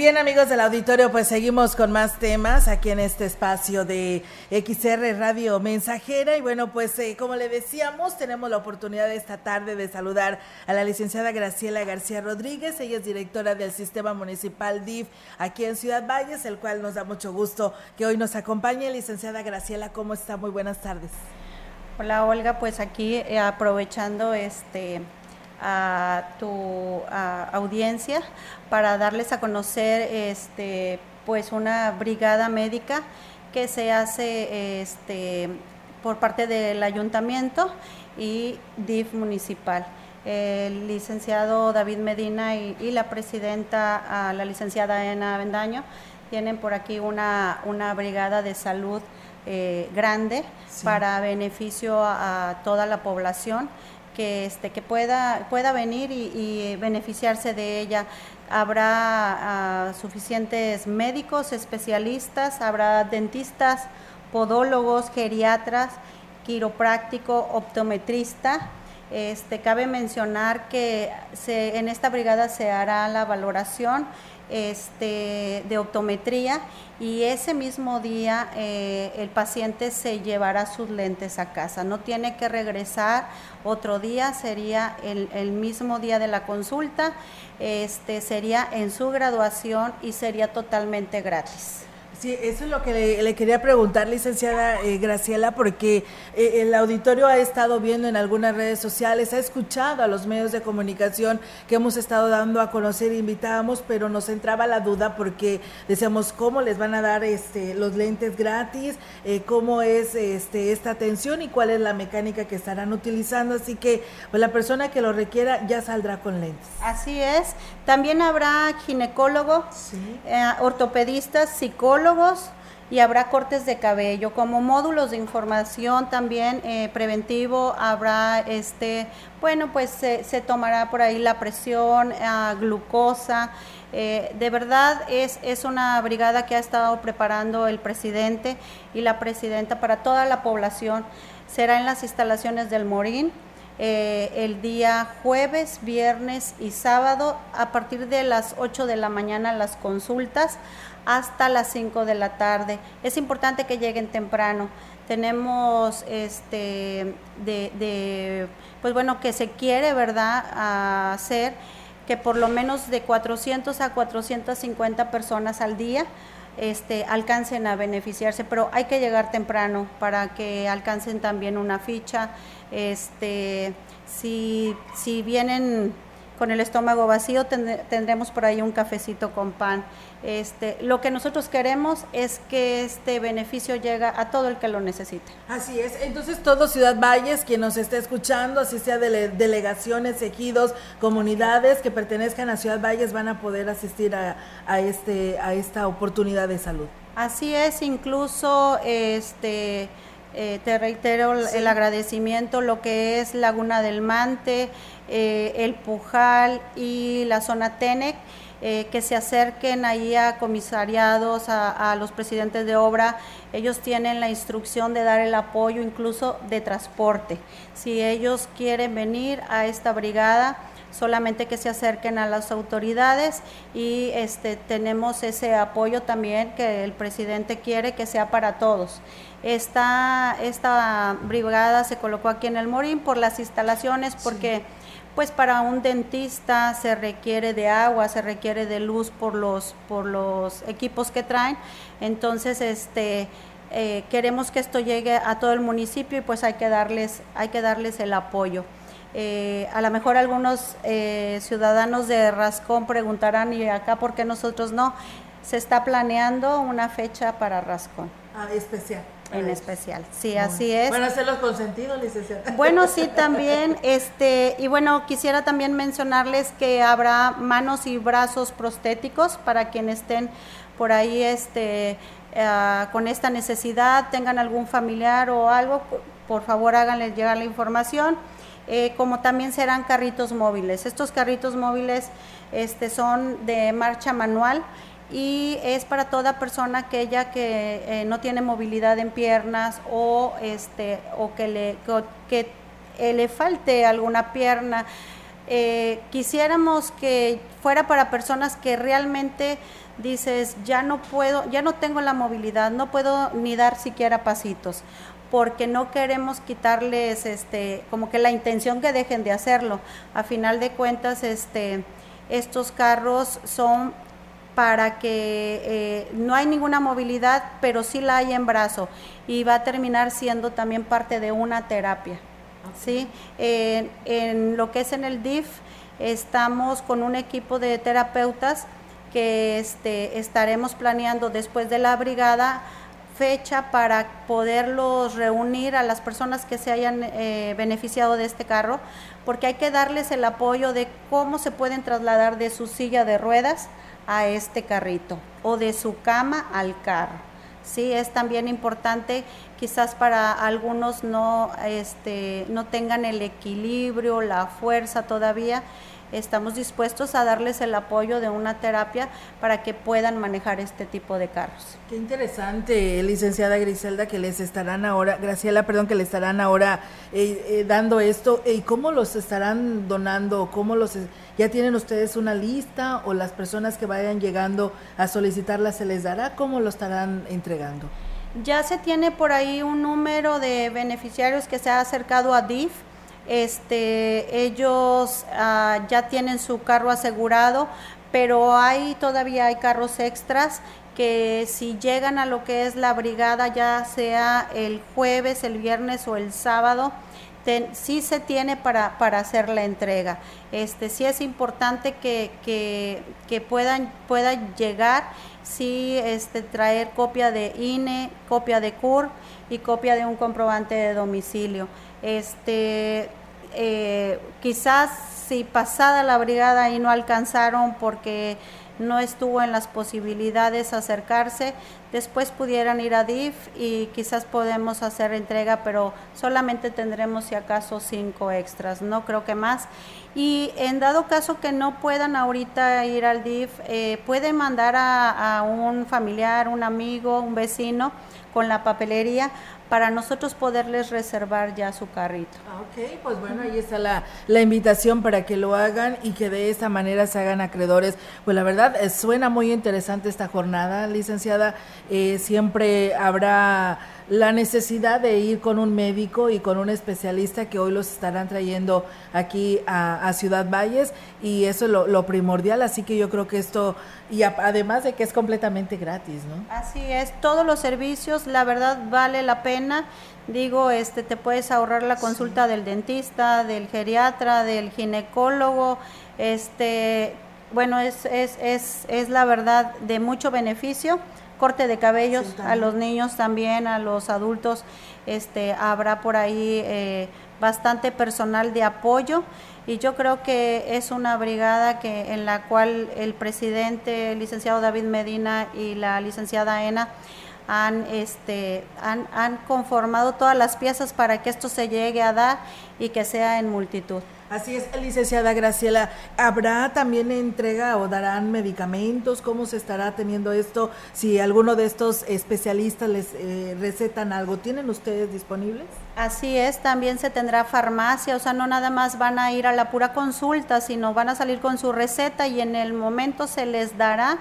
Bien amigos del auditorio, pues seguimos con más temas aquí en este espacio de XR Radio Mensajera. Y bueno, pues eh, como le decíamos, tenemos la oportunidad esta tarde de saludar a la licenciada Graciela García Rodríguez. Ella es directora del Sistema Municipal DIF aquí en Ciudad Valles, el cual nos da mucho gusto que hoy nos acompañe. Licenciada Graciela, ¿cómo está? Muy buenas tardes. Hola Olga, pues aquí eh, aprovechando este a tu audiencia para darles a conocer este pues una brigada médica que se hace este por parte del ayuntamiento y DIF municipal. El licenciado David Medina y, la presidenta, la licenciada Ena Vendaño, tienen por aquí una, una brigada de salud eh, grande para beneficio a, toda la población que, este, que pueda, pueda venir y, beneficiarse de ella. Habrá ah, suficientes médicos, especialistas, habrá dentistas, podólogos, geriatras, quiropráctico, optometrista. Este, cabe mencionar que se, en esta brigada se hará la valoración este, de optometría y ese mismo día eh, el paciente se llevará sus lentes a casa. No tiene que regresar otro día, sería el, el mismo día de la consulta, este, sería en su graduación y sería totalmente gratis. Sí, eso es lo que le, quería preguntar, licenciada eh, Graciela, porque eh, el auditorio ha estado viendo en algunas redes sociales, ha escuchado a los medios de comunicación que hemos estado dando a conocer, invitábamos, pero nos entraba la duda porque decíamos cómo les van a dar este, los lentes gratis, eh, cómo es este, esta atención y cuál es la mecánica que estarán utilizando. Así que pues, la persona que lo requiera ya saldrá con lentes. Así es. También habrá ginecólogo, ortopedistas, psicólogos y habrá cortes de cabello. Como módulos de información también eh, preventivo habrá este bueno pues se, tomará por ahí la presión ah, glucosa. Eh, de verdad es, es una brigada que ha estado preparando el presidente y la presidenta para toda la población. Será en las instalaciones del Morín eh, el día jueves, viernes y sábado a partir de las 8 de la mañana las consultas hasta las 5 de la tarde. Es importante que lleguen temprano. Tenemos este de, pues bueno, que se quiere, ¿verdad?, hacer que por lo menos de 400 a 450 personas al día este, alcancen a beneficiarse, pero hay que llegar temprano para que alcancen también una ficha. Este, si, si vienen con el estómago vacío, tendremos por ahí un cafecito con pan. Este, lo que nosotros queremos es que este beneficio llegue a todo el que lo necesite. Así es, entonces todo Ciudad Valles, quien nos esté escuchando, así sea de delegaciones, ejidos, comunidades que pertenezcan a Ciudad Valles, van a poder asistir a, este, a esta oportunidad de salud. Así es, incluso este... Eh, te reitero el agradecimiento, lo que es Laguna del Mante, eh, el Pujal y la zona Tenec eh, que se acerquen ahí a comisariados, a, los presidentes de obra. Ellos tienen la instrucción de dar el apoyo incluso de transporte. Si ellos quieren venir a esta brigada, solamente que se acerquen a las autoridades y este, tenemos ese apoyo también que el presidente quiere que sea para todos. Esta, esta brigada se colocó aquí en el Morín por las instalaciones, porque pues para un dentista se requiere de agua, se requiere de luz por los, por los equipos que traen. Entonces, este, eh, queremos que esto llegue a todo el municipio y pues hay que darles, hay que darles el apoyo. Eh, a lo mejor algunos eh, ciudadanos de Rascón preguntarán, ¿y acá por qué nosotros no? Se está planeando una fecha para Rascón. Ah, especial en especial. Sí, así es. Van a ser los consentidos, licenciada. Bueno, sí, (laughs) también, este, y bueno, quisiera también mencionarles que habrá manos y brazos prostéticos para quienes estén por ahí, este, eh, con esta necesidad, tengan algún familiar o algo, por favor háganles llegar la información. Eh, como también serán carritos móviles. Estos carritos móviles este, son de marcha manual y es para toda persona aquella que eh, no tiene movilidad en piernas o este o que le que, eh, le falte alguna pierna eh, quisiéramos que fuera para personas que realmente dices, ya no puedo, ya no tengo la movilidad, no puedo ni dar siquiera pasitos porque no queremos quitarles este como que la intención que dejen de hacerlo. A final de cuentas, este estos carros son para que eh, no hay ninguna movilidad, pero sí la hay en brazo y va a terminar siendo también parte de una terapia. ¿sí? en lo que es en el DIF, estamos con un equipo de terapeutas que este, estaremos planeando después de la brigada fecha para poderlos reunir a las personas que se hayan eh, beneficiado de este carro, porque hay que darles el apoyo de cómo se pueden trasladar de su silla de ruedas a este carrito o de su cama al carro. Sí, es también importante, quizás para algunos no, este, no tengan el equilibrio, la fuerza todavía, estamos dispuestos a darles el apoyo de una terapia para que puedan manejar este tipo de carros. Qué interesante, licenciada Griselda, que les estarán ahora, Graciela, perdón, que le estarán ahora eh, eh, dando esto. ¿Y cómo los estarán donando? ¿Cómo los ya tienen ustedes una lista o las personas que vayan llegando a solicitarla se les dará? ¿Cómo lo estarán entregando? Ya se tiene por ahí un número de beneficiarios que se ha acercado a DIF este, ellos ah, ya tienen su carro asegurado, pero hay todavía hay carros extras que si llegan a lo que es la brigada, ya sea el jueves, el viernes o el sábado, sí se tiene para, para hacer la entrega. Este, sí es importante que, que, puedan, puedan llegar, sí este, traer copia de INE, copia de CUR y copia de un comprobante de domicilio. Este, eh, quizás si pasada la brigada y no alcanzaron porque no estuvo en las posibilidades acercarse, después pudieran ir a DIF y quizás podemos hacer entrega, pero solamente tendremos si acaso cinco extras, no creo que más. Y en dado caso que no puedan ahorita ir al DIF, eh, pueden mandar a un familiar, un amigo, un vecino con la papelería para nosotros poderles reservar ya su carrito. Ah, ok, pues bueno, ahí está la, la, invitación para que lo hagan y que de esta manera se hagan acreedores. Pues la verdad, eh, suena muy interesante esta jornada, licenciada. Eh, siempre habrá la necesidad de ir con un médico y con un especialista que hoy los estarán trayendo aquí a, Ciudad Valles y eso es lo, primordial, así que yo creo que esto, y además de que es completamente gratis, ¿no? Así es, todos los servicios, la verdad vale la pena, digo, este te puedes ahorrar la consulta del dentista, del geriatra, del ginecólogo, este, bueno, es, es, es, es la verdad de mucho beneficio corte de cabellos a los niños también, a los adultos, este, habrá por ahí eh, bastante personal de apoyo y yo creo que es una brigada que en la cual el presidente, el licenciado David Medina y la licenciada Ena han, este, han, han conformado todas las piezas para que esto se llegue a dar y que sea en multitud. Así es, licenciada Graciela. ¿Habrá también entrega o darán medicamentos? ¿Cómo se estará teniendo esto? Si alguno de estos especialistas les eh, recetan algo, ¿tienen ustedes disponibles? Así es, también se tendrá farmacia, o sea, no nada más van a ir a la pura consulta, sino van a salir con su receta y en el momento se les dará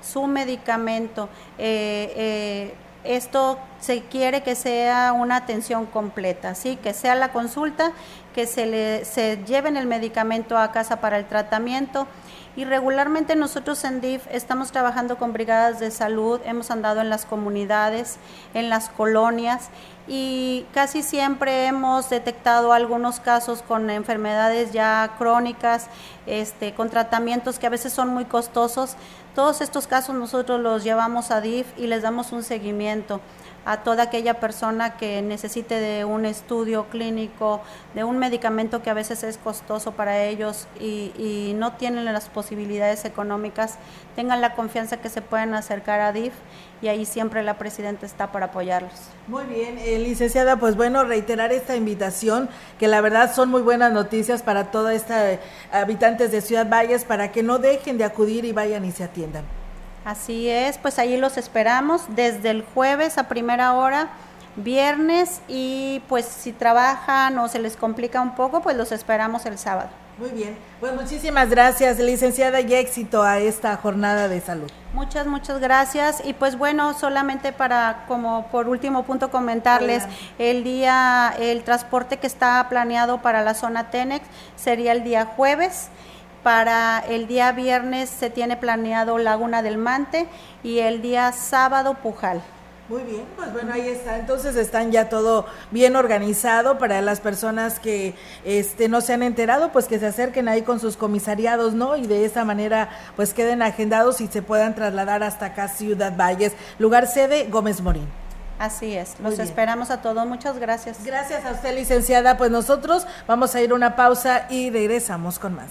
su medicamento. Eh, eh, esto se quiere que sea una atención completa, ¿sí? que sea la consulta, que se, le, se lleven el medicamento a casa para el tratamiento. Y regularmente nosotros en DIF estamos trabajando con brigadas de salud, hemos andado en las comunidades, en las colonias y casi siempre hemos detectado algunos casos con enfermedades ya crónicas, este, con tratamientos que a veces son muy costosos. Todos estos casos nosotros los llevamos a DIF y les damos un seguimiento a toda aquella persona que necesite de un estudio clínico, de un medicamento que a veces es costoso para ellos y, no tienen las posibilidades económicas, tengan la confianza que se pueden acercar a DIF y ahí siempre la presidenta está para apoyarlos. Muy bien, eh, licenciada, pues bueno, reiterar esta invitación, que la verdad son muy buenas noticias para todos estos eh, habitantes de Ciudad Valles, para que no dejen de acudir y vayan y se atiendan. Así es, pues ahí los esperamos desde el jueves a primera hora, viernes y pues si trabajan o se les complica un poco, pues los esperamos el sábado. Muy bien, pues muchísimas gracias, licenciada, y éxito a esta jornada de salud. Muchas, muchas gracias. Y pues bueno, solamente para, como por último punto, comentarles, el día, el transporte que está planeado para la zona Tenex sería el día jueves. Para el día viernes se tiene planeado Laguna del Mante y el día sábado Pujal. Muy bien, pues bueno, ahí está. Entonces están ya todo bien organizado para las personas que este no se han enterado, pues que se acerquen ahí con sus comisariados, ¿no? Y de esa manera pues queden agendados y se puedan trasladar hasta acá Ciudad Valles, lugar sede Gómez Morín. Así es, los esperamos a todos. Muchas gracias. Gracias a usted, licenciada. Pues nosotros vamos a ir a una pausa y regresamos con más.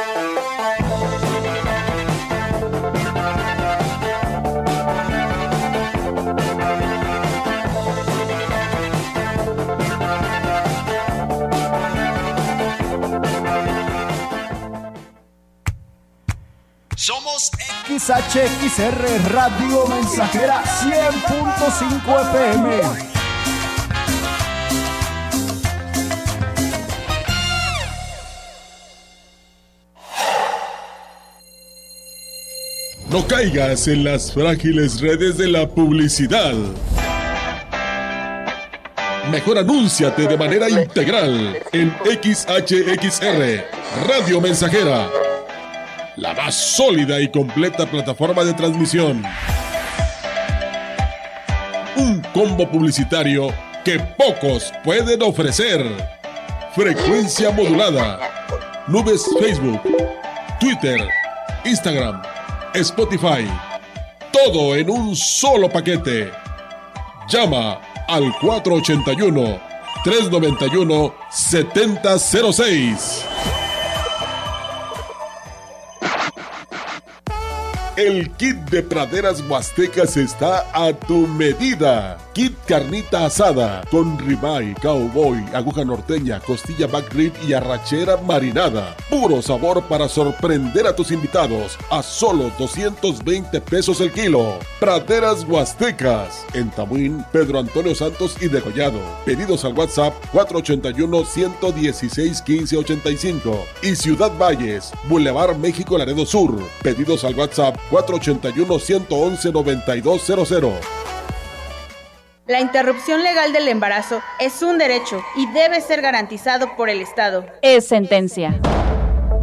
XHXR Radio Mensajera 100.5 FM. No caigas en las frágiles redes de la publicidad. Mejor anúnciate de manera integral en XHXR Radio Mensajera la más sólida y completa plataforma de transmisión. Un combo publicitario que pocos pueden ofrecer. Frecuencia modulada. Nubes Facebook, Twitter, Instagram, Spotify. Todo en un solo paquete. Llama al 481 391 7006. El kit de praderas huastecas está a tu medida. Kit carnita asada con ribeye, cowboy, aguja norteña, costilla back rib y arrachera marinada. Puro sabor para sorprender a tus invitados a solo 220 pesos el kilo. Praderas huastecas en Tamuín, Pedro Antonio Santos y Degollado. Pedidos al WhatsApp 481 116 1585 y Ciudad Valles, Boulevard México Laredo Sur. Pedidos al WhatsApp 481-111-9200. La interrupción legal del embarazo es un derecho y debe ser garantizado por el Estado. Es sentencia.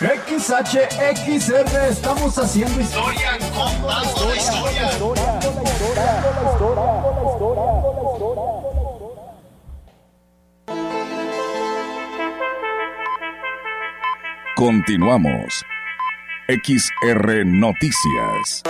XHXR, estamos haciendo historia, contando historia. Continuamos. XR Noticias.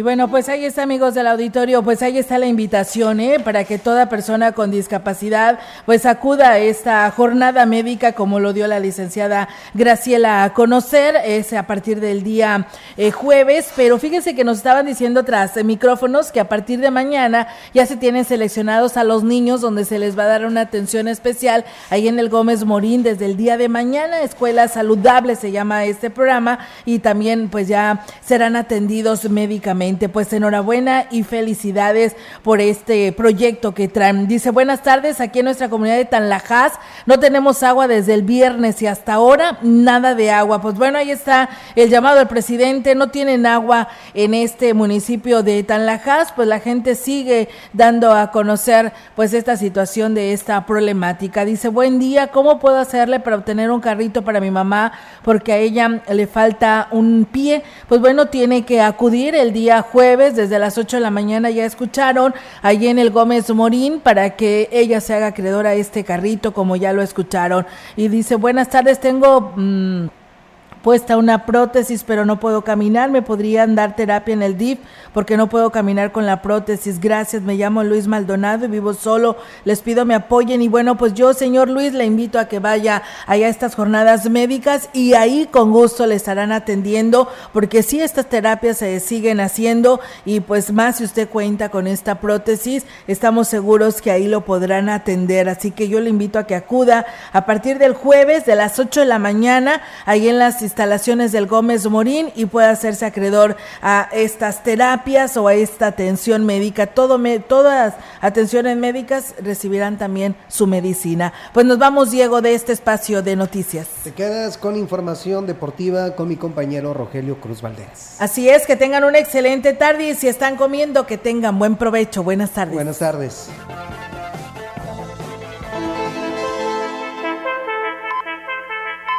Y bueno, pues ahí está, amigos del auditorio, pues ahí está la invitación, ¿eh? Para que toda persona con discapacidad, pues acuda a esta jornada médica, como lo dio la licenciada Graciela a conocer, es a partir del día eh, jueves, pero fíjense que nos estaban diciendo tras micrófonos que a partir de mañana ya se tienen seleccionados a los niños, donde se les va a dar una atención especial ahí en el Gómez Morín desde el día de mañana, Escuela Saludable se llama este programa, y también pues ya serán atendidos médicamente. Pues enhorabuena y felicidades por este proyecto que traen. Dice, buenas tardes, aquí en nuestra comunidad de Tanlajas no tenemos agua desde el viernes y hasta ahora nada de agua. Pues bueno, ahí está el llamado del presidente, no tienen agua en este municipio de Tanlajas, pues la gente sigue dando a conocer pues esta situación de esta problemática. Dice, buen día, ¿cómo puedo hacerle para obtener un carrito para mi mamá? Porque a ella le falta un pie. Pues bueno, tiene que acudir el día jueves desde las 8 de la mañana, ya escucharon, allí en el Gómez Morín para que ella se haga acreedora a este carrito, como ya lo escucharon. Y dice, buenas tardes, tengo... Mm, puesta una prótesis, pero no puedo caminar. Me podrían dar terapia en el DIF porque no puedo caminar con la prótesis. Gracias, me llamo Luis Maldonado y vivo solo. Les pido me apoyen y bueno, pues yo, señor Luis, le invito a que vaya allá a estas jornadas médicas y ahí con gusto le estarán atendiendo porque sí estas terapias se siguen haciendo y pues más si usted cuenta con esta prótesis, estamos seguros que ahí lo podrán atender. Así que yo le invito a que acuda a partir del jueves de las 8 de la mañana ahí en las instalaciones del Gómez Morín y pueda hacerse acreedor a estas terapias o a esta atención médica. Todo me, todas atenciones médicas recibirán también su medicina. Pues nos vamos, Diego, de este espacio de noticias. Te quedas con información deportiva con mi compañero Rogelio Cruz Valdés. Así es, que tengan una excelente tarde y si están comiendo, que tengan buen provecho. Buenas tardes. Buenas tardes.